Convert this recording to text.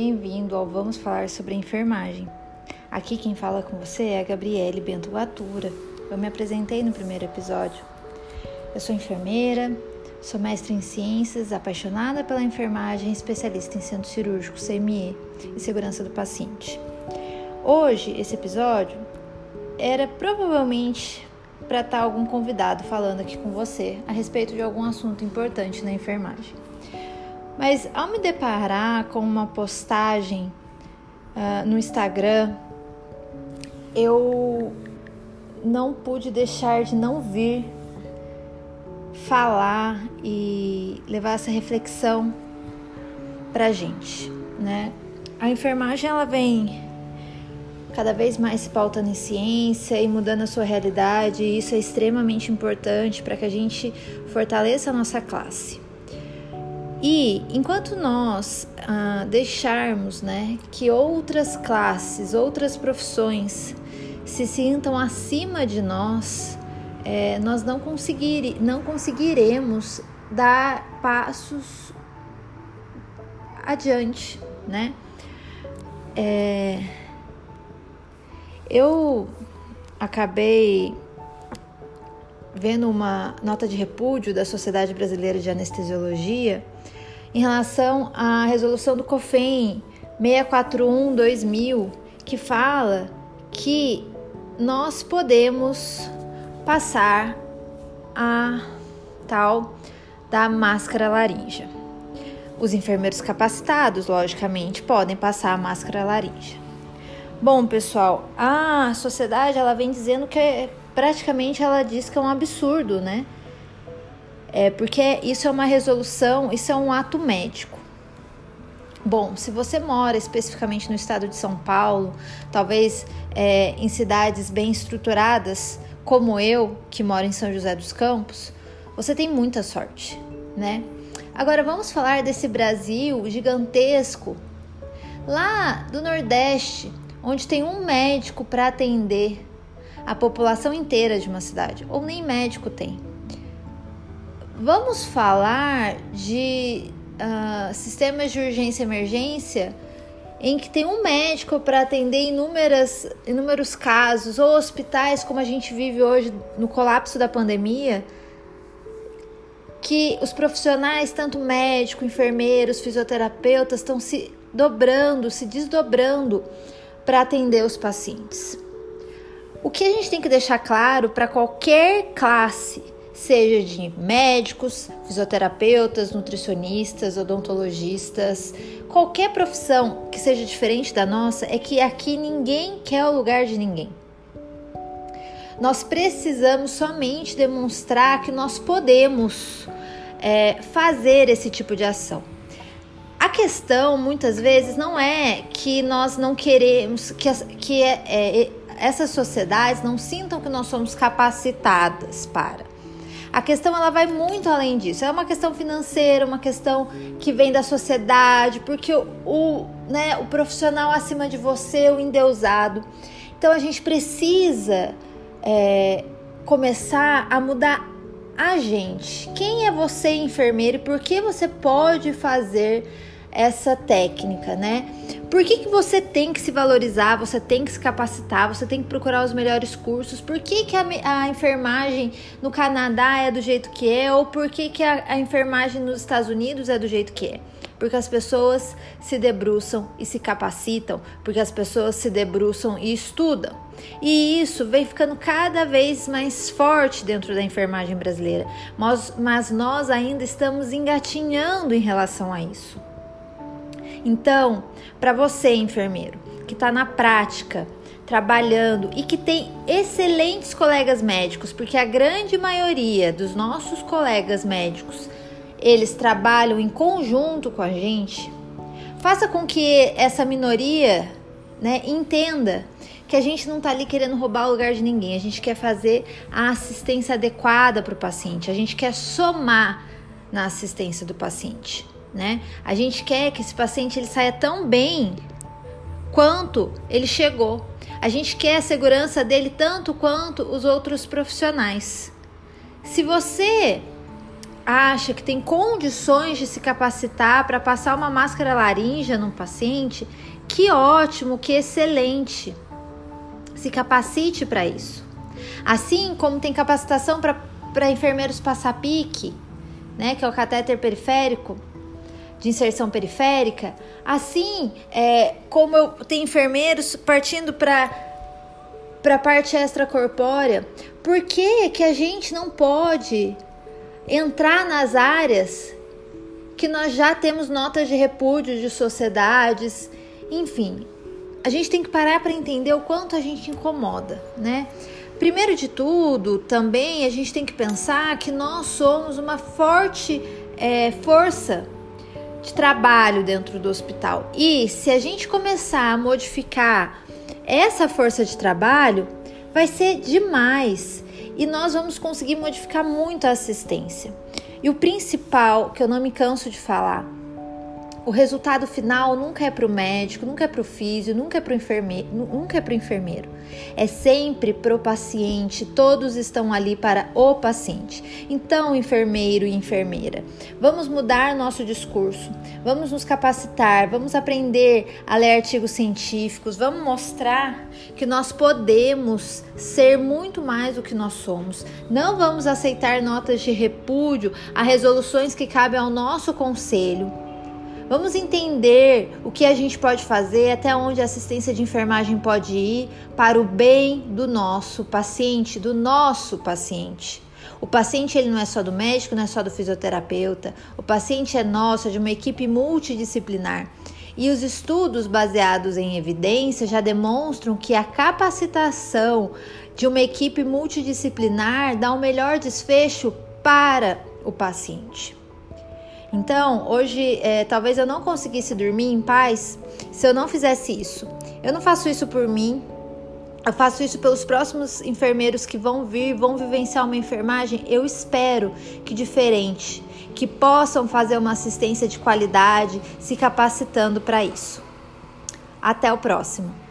bem-vindo ao Vamos Falar sobre Enfermagem. Aqui quem fala com você é a Gabriele Bento Gatura. Eu me apresentei no primeiro episódio. Eu sou enfermeira, sou mestre em ciências, apaixonada pela enfermagem, especialista em centro cirúrgico, CME e segurança do paciente. Hoje, esse episódio era provavelmente para estar algum convidado falando aqui com você a respeito de algum assunto importante na enfermagem. Mas ao me deparar com uma postagem uh, no Instagram, eu não pude deixar de não vir falar e levar essa reflexão pra gente, né? A enfermagem ela vem cada vez mais se pautando em ciência e mudando a sua realidade, e isso é extremamente importante para que a gente fortaleça a nossa classe. E enquanto nós ah, deixarmos né, que outras classes, outras profissões se sintam acima de nós, é, nós não, conseguir, não conseguiremos dar passos adiante, né? É, eu acabei vendo uma nota de repúdio da Sociedade Brasileira de Anestesiologia em relação à resolução do COFEM 641-2000, que fala que nós podemos passar a tal da máscara laríngea. Os enfermeiros capacitados, logicamente, podem passar a máscara laríngea. Bom, pessoal, a sociedade ela vem dizendo que é, praticamente ela diz que é um absurdo, né? É porque isso é uma resolução, isso é um ato médico. Bom, se você mora especificamente no estado de São Paulo, talvez é, em cidades bem estruturadas, como eu, que moro em São José dos Campos, você tem muita sorte, né? Agora vamos falar desse Brasil gigantesco, lá do Nordeste, onde tem um médico para atender a população inteira de uma cidade, ou nem médico tem. Vamos falar de uh, sistemas de urgência e emergência em que tem um médico para atender inúmeras, inúmeros casos, ou hospitais como a gente vive hoje no colapso da pandemia, que os profissionais, tanto médico, enfermeiros, fisioterapeutas, estão se dobrando, se desdobrando para atender os pacientes. O que a gente tem que deixar claro para qualquer classe seja de médicos, fisioterapeutas, nutricionistas, odontologistas, qualquer profissão que seja diferente da nossa, é que aqui ninguém quer o lugar de ninguém. Nós precisamos somente demonstrar que nós podemos é, fazer esse tipo de ação. A questão muitas vezes não é que nós não queremos que, que é, é, essas sociedades não sintam que nós somos capacitadas para. A questão ela vai muito além disso. É uma questão financeira, uma questão que vem da sociedade, porque o, o, né, o profissional acima de você, o endeusado. Então a gente precisa é, começar a mudar a gente. Quem é você, enfermeiro, e por que você pode fazer essa técnica, né? Por que, que você tem que se valorizar, você tem que se capacitar, você tem que procurar os melhores cursos? Por que, que a, a enfermagem no Canadá é do jeito que é? Ou por que, que a, a enfermagem nos Estados Unidos é do jeito que é? Porque as pessoas se debruçam e se capacitam, porque as pessoas se debruçam e estudam. E isso vem ficando cada vez mais forte dentro da enfermagem brasileira, mas, mas nós ainda estamos engatinhando em relação a isso. Então, para você, enfermeiro, que está na prática, trabalhando e que tem excelentes colegas médicos, porque a grande maioria dos nossos colegas médicos, eles trabalham em conjunto com a gente. Faça com que essa minoria, né, entenda que a gente não está ali querendo roubar o lugar de ninguém, a gente quer fazer a assistência adequada para o paciente, a gente quer somar na assistência do paciente né? A gente quer que esse paciente ele saia tão bem quanto ele chegou. A gente quer a segurança dele tanto quanto os outros profissionais. Se você acha que tem condições de se capacitar para passar uma máscara laríngea num paciente, que ótimo, que excelente. Se capacite para isso. Assim como tem capacitação para enfermeiros passar pique, né, que é o catéter periférico, de inserção periférica, assim é, como eu tenho enfermeiros partindo para para a parte extracorpórea, por que, que a gente não pode entrar nas áreas que nós já temos notas de repúdio de sociedades, enfim, a gente tem que parar para entender o quanto a gente incomoda, né? Primeiro de tudo, também a gente tem que pensar que nós somos uma forte é, força de trabalho dentro do hospital. E se a gente começar a modificar essa força de trabalho, vai ser demais e nós vamos conseguir modificar muito a assistência. E o principal, que eu não me canso de falar, o resultado final nunca é para o médico, nunca é para o físico, nunca é para o enfermeiro, nunca é para enfermeiro. É sempre para o paciente. Todos estão ali para o paciente. Então, enfermeiro e enfermeira, vamos mudar nosso discurso. Vamos nos capacitar, vamos aprender a ler artigos científicos, vamos mostrar que nós podemos ser muito mais do que nós somos. Não vamos aceitar notas de repúdio a resoluções que cabem ao nosso conselho Vamos entender o que a gente pode fazer, até onde a assistência de enfermagem pode ir para o bem do nosso paciente, do nosso paciente. O paciente ele não é só do médico, não é só do fisioterapeuta. O paciente é nosso, é de uma equipe multidisciplinar. E os estudos baseados em evidência já demonstram que a capacitação de uma equipe multidisciplinar dá o um melhor desfecho para o paciente. Então, hoje, é, talvez eu não conseguisse dormir em paz se eu não fizesse isso. Eu não faço isso por mim, eu faço isso pelos próximos enfermeiros que vão vir, vão vivenciar uma enfermagem. Eu espero que diferente, que possam fazer uma assistência de qualidade, se capacitando para isso. Até o próximo.